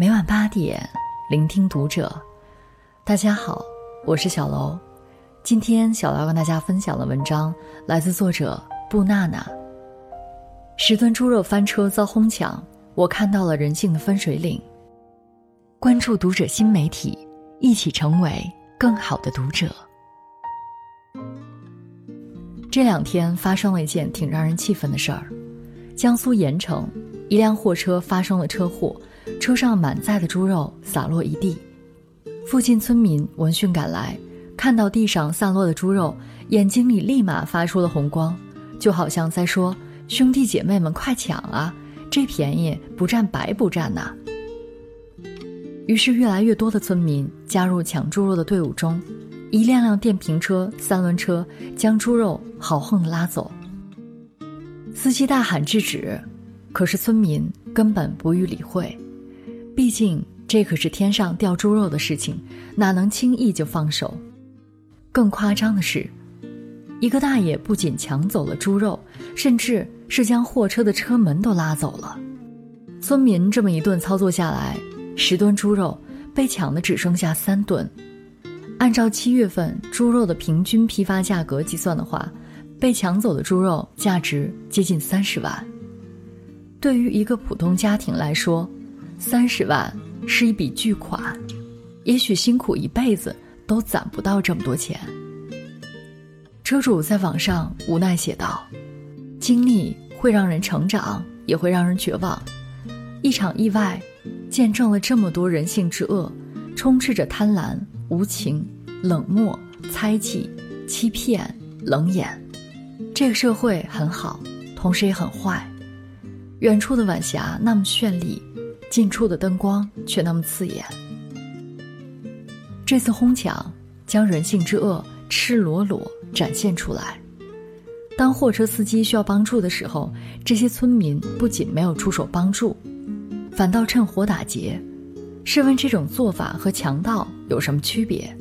每晚八点，聆听读者。大家好，我是小楼。今天小楼跟大家分享的文章来自作者布娜娜。十吨猪肉翻车遭哄抢，我看到了人性的分水岭。关注读者新媒体，一起成为更好的读者。这两天发生了一件挺让人气愤的事儿：江苏盐城，一辆货车发生了车祸。车上满载的猪肉洒落一地，附近村民闻讯赶来，看到地上散落的猪肉，眼睛里立马发出了红光，就好像在说：“兄弟姐妹们，快抢啊！这便宜不占白不占呐！”于是，越来越多的村民加入抢猪肉的队伍中，一辆辆电瓶车、三轮车将猪肉豪横地拉走。司机大喊制止，可是村民根本不予理会。毕竟这可是天上掉猪肉的事情，哪能轻易就放手？更夸张的是，一个大爷不仅抢走了猪肉，甚至是将货车的车门都拉走了。村民这么一顿操作下来，十吨猪肉被抢的只剩下三吨。按照七月份猪肉的平均批发价格计算的话，被抢走的猪肉价值接近三十万。对于一个普通家庭来说，三十万是一笔巨款，也许辛苦一辈子都攒不到这么多钱。车主在网上无奈写道：“经历会让人成长，也会让人绝望。一场意外，见证了这么多人性之恶，充斥着贪婪、无情、冷漠、猜忌、欺骗、冷眼。这个社会很好，同时也很坏。远处的晚霞那么绚丽。”近处的灯光却那么刺眼。这次哄抢将人性之恶赤裸裸展现出来。当货车司机需要帮助的时候，这些村民不仅没有出手帮助，反倒趁火打劫。试问这种做法和强盗有什么区别？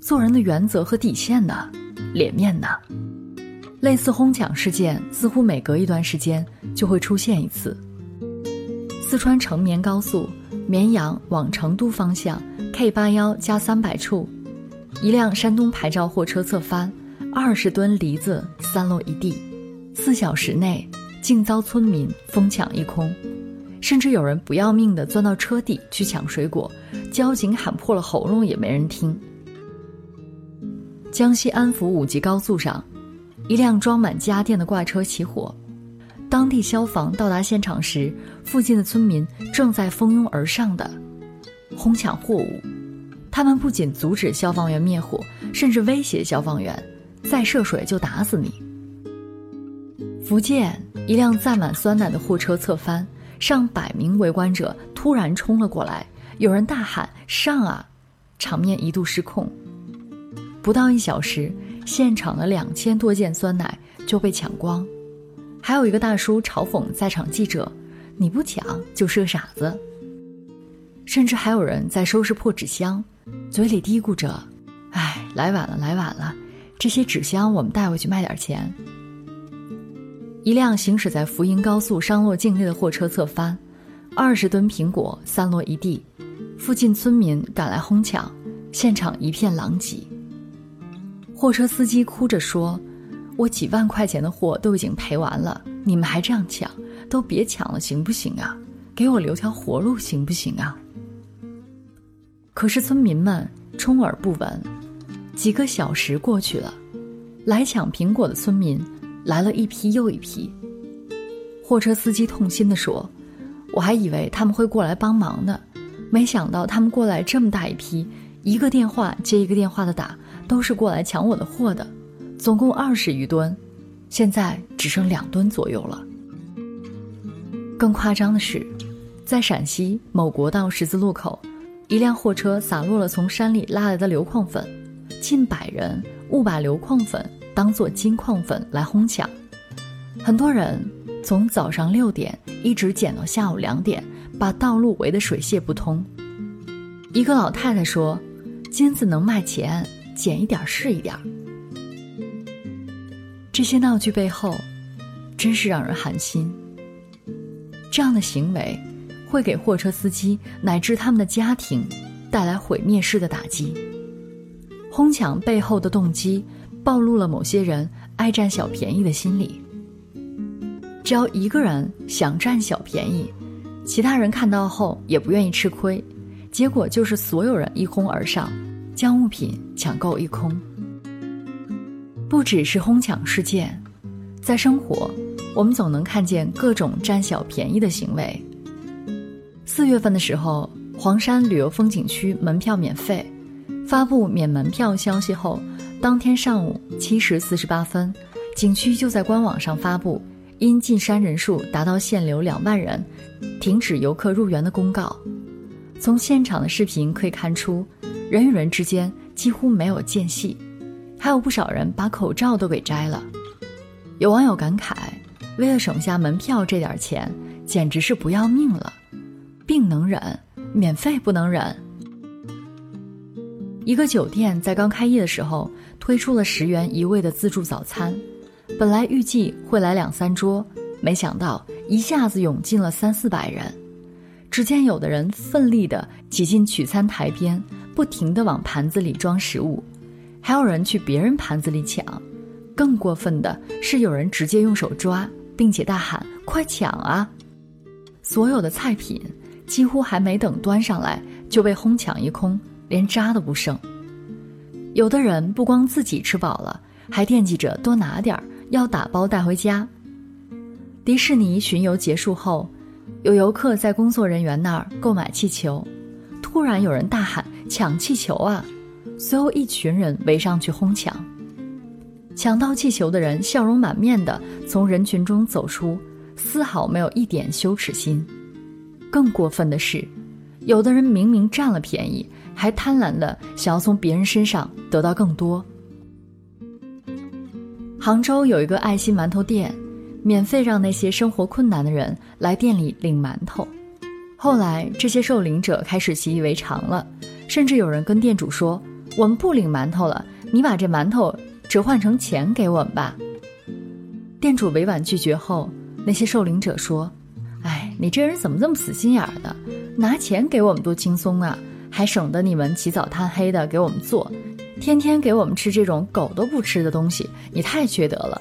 做人的原则和底线呢？脸面呢？类似哄抢事件似乎每隔一段时间就会出现一次。四川成绵高速绵阳往成都方向 K 八幺加三百处，一辆山东牌照货车侧翻，二十吨梨子散落一地，四小时内竟遭村民疯抢一空，甚至有人不要命的钻到车底去抢水果，交警喊破了喉咙也没人听。江西安福五级高速上，一辆装满家电的挂车起火。当地消防到达现场时，附近的村民正在蜂拥而上的哄抢货物。他们不仅阻止消防员灭火，甚至威胁消防员：“再涉水就打死你。”福建一辆载满酸奶的货车侧翻，上百名围观者突然冲了过来，有人大喊：“上啊！”场面一度失控。不到一小时，现场的两千多件酸奶就被抢光。还有一个大叔嘲讽在场记者：“你不抢就是个傻子。”甚至还有人在收拾破纸箱，嘴里嘀咕着：“哎，来晚了，来晚了，这些纸箱我们带回去卖点钱。”一辆行驶在福银高速商洛境内的货车侧翻，二十吨苹果散落一地，附近村民赶来哄抢，现场一片狼藉。货车司机哭着说。我几万块钱的货都已经赔完了，你们还这样抢，都别抢了，行不行啊？给我留条活路，行不行啊？可是村民们充耳不闻。几个小时过去了，来抢苹果的村民来了一批又一批。货车司机痛心地说：“我还以为他们会过来帮忙呢，没想到他们过来这么大一批，一个电话接一个电话的打，都是过来抢我的货的。”总共二十余吨，现在只剩两吨左右了。更夸张的是，在陕西某国道十字路口，一辆货车洒落了从山里拉来的硫矿粉，近百人误把硫矿粉当做金矿粉来哄抢，很多人从早上六点一直捡到下午两点，把道路围得水泄不通。一个老太太说：“金子能卖钱，捡一点是一点。”这些闹剧背后，真是让人寒心。这样的行为，会给货车司机乃至他们的家庭带来毁灭式的打击。哄抢背后的动机，暴露了某些人爱占小便宜的心理。只要一个人想占小便宜，其他人看到后也不愿意吃亏，结果就是所有人一哄而上，将物品抢购一空。不只是哄抢事件，在生活，我们总能看见各种占小便宜的行为。四月份的时候，黄山旅游风景区门票免费，发布免门票消息后，当天上午七时四十八分，景区就在官网上发布。因进山人数达到限流两万人，停止游客入园的公告。从现场的视频可以看出，人与人之间几乎没有间隙，还有不少人把口罩都给摘了。有网友感慨：“为了省下门票这点钱，简直是不要命了。病能忍，免费不能忍。”一个酒店在刚开业的时候推出了十元一位的自助早餐。本来预计会来两三桌，没想到一下子涌进了三四百人。只见有的人奋力地挤进取餐台边，不停地往盘子里装食物，还有人去别人盘子里抢。更过分的是，有人直接用手抓，并且大喊：“快抢啊！”所有的菜品几乎还没等端上来，就被哄抢一空，连渣都不剩。有的人不光自己吃饱了，还惦记着多拿点儿。要打包带回家。迪士尼巡游结束后，有游客在工作人员那儿购买气球，突然有人大喊“抢气球啊！”随后一群人围上去哄抢。抢到气球的人笑容满面的从人群中走出，丝毫没有一点羞耻心。更过分的是，有的人明明占了便宜，还贪婪的想要从别人身上得到更多。杭州有一个爱心馒头店，免费让那些生活困难的人来店里领馒头。后来这些受领者开始习以为常了，甚至有人跟店主说：“我们不领馒头了，你把这馒头折换成钱给我们吧。”店主委婉拒绝后，那些受领者说：“哎，你这人怎么这么死心眼儿的？拿钱给我们多轻松啊，还省得你们起早贪黑的给我们做。”天天给我们吃这种狗都不吃的东西，你太缺德了。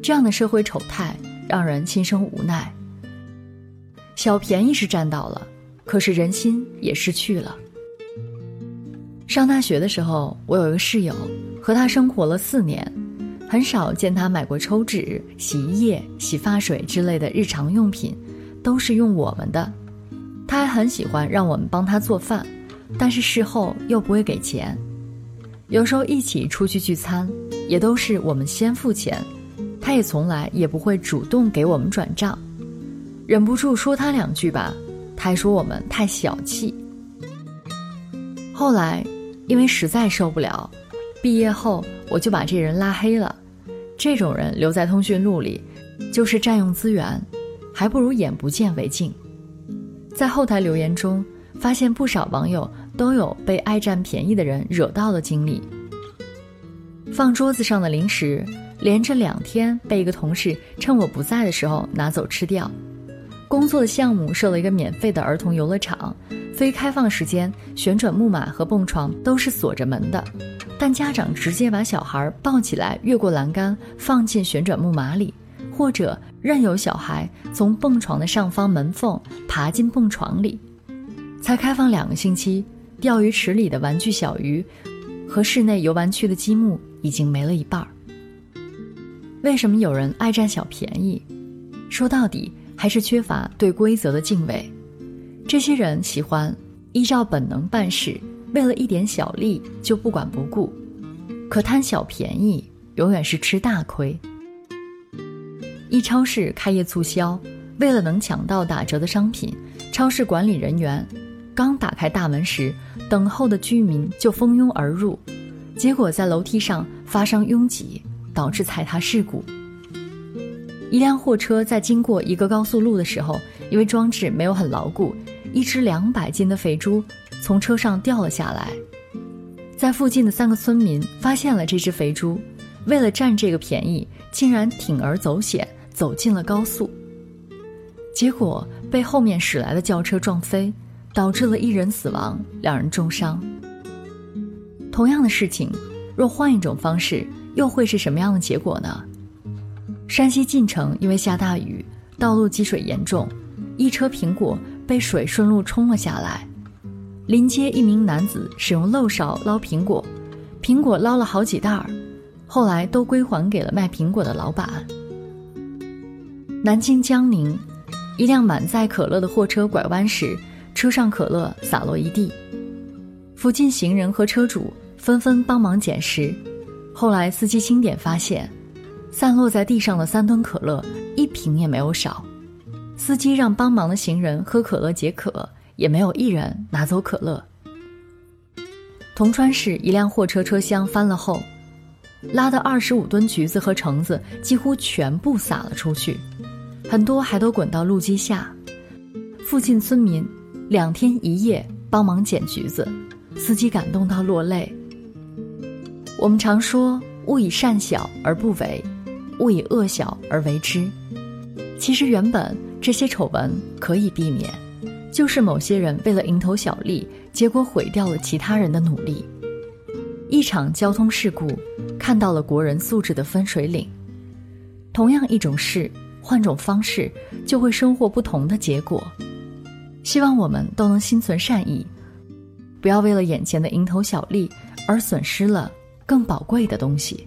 这样的社会丑态让人心生无奈。小便宜是占到了，可是人心也失去了。上大学的时候，我有一个室友，和他生活了四年，很少见他买过抽纸、洗衣液、洗发水之类的日常用品，都是用我们的。他还很喜欢让我们帮他做饭，但是事后又不会给钱。有时候一起出去聚餐，也都是我们先付钱，他也从来也不会主动给我们转账。忍不住说他两句吧，他还说我们太小气。后来，因为实在受不了，毕业后我就把这人拉黑了。这种人留在通讯录里，就是占用资源，还不如眼不见为净。在后台留言中，发现不少网友。都有被爱占便宜的人惹到的经历。放桌子上的零食，连着两天被一个同事趁我不在的时候拿走吃掉。工作的项目设了一个免费的儿童游乐场，非开放时间旋转木马和蹦床都是锁着门的，但家长直接把小孩抱起来越过栏杆放进旋转木马里，或者任由小孩从蹦床的上方门缝爬进蹦床里。才开放两个星期。钓鱼池里的玩具小鱼，和室内游玩区的积木已经没了一半儿。为什么有人爱占小便宜？说到底还是缺乏对规则的敬畏。这些人喜欢依照本能办事，为了一点小利就不管不顾，可贪小便宜永远是吃大亏。一超市开业促销，为了能抢到打折的商品，超市管理人员。刚打开大门时，等候的居民就蜂拥而入，结果在楼梯上发生拥挤，导致踩踏事故。一辆货车在经过一个高速路的时候，因为装置没有很牢固，一只两百斤的肥猪从车上掉了下来。在附近的三个村民发现了这只肥猪，为了占这个便宜，竟然铤而走险走进了高速。结果被后面驶来的轿车撞飞，导致了一人死亡，两人重伤。同样的事情，若换一种方式，又会是什么样的结果呢？山西晋城因为下大雨，道路积水严重，一车苹果被水顺路冲了下来。临街一名男子使用漏勺捞苹果，苹果捞了好几袋儿，后来都归还给了卖苹果的老板。南京江宁，一辆满载可乐的货车拐弯时，车上可乐洒落一地，附近行人和车主纷纷帮忙捡拾，后来司机清点发现。散落在地上的三吨可乐，一瓶也没有少。司机让帮忙的行人喝可乐解渴，也没有一人拿走可乐。铜川市一辆货车车厢翻了后，拉的二十五吨橘子和橙子几乎全部洒了出去，很多还都滚到路基下。附近村民两天一夜帮忙捡橘子，司机感动到落泪。我们常说“勿以善小而不为”。勿以恶小而为之。其实原本这些丑闻可以避免，就是某些人为了蝇头小利，结果毁掉了其他人的努力。一场交通事故，看到了国人素质的分水岭。同样一种事，换种方式，就会收获不同的结果。希望我们都能心存善意，不要为了眼前的蝇头小利而损失了更宝贵的东西。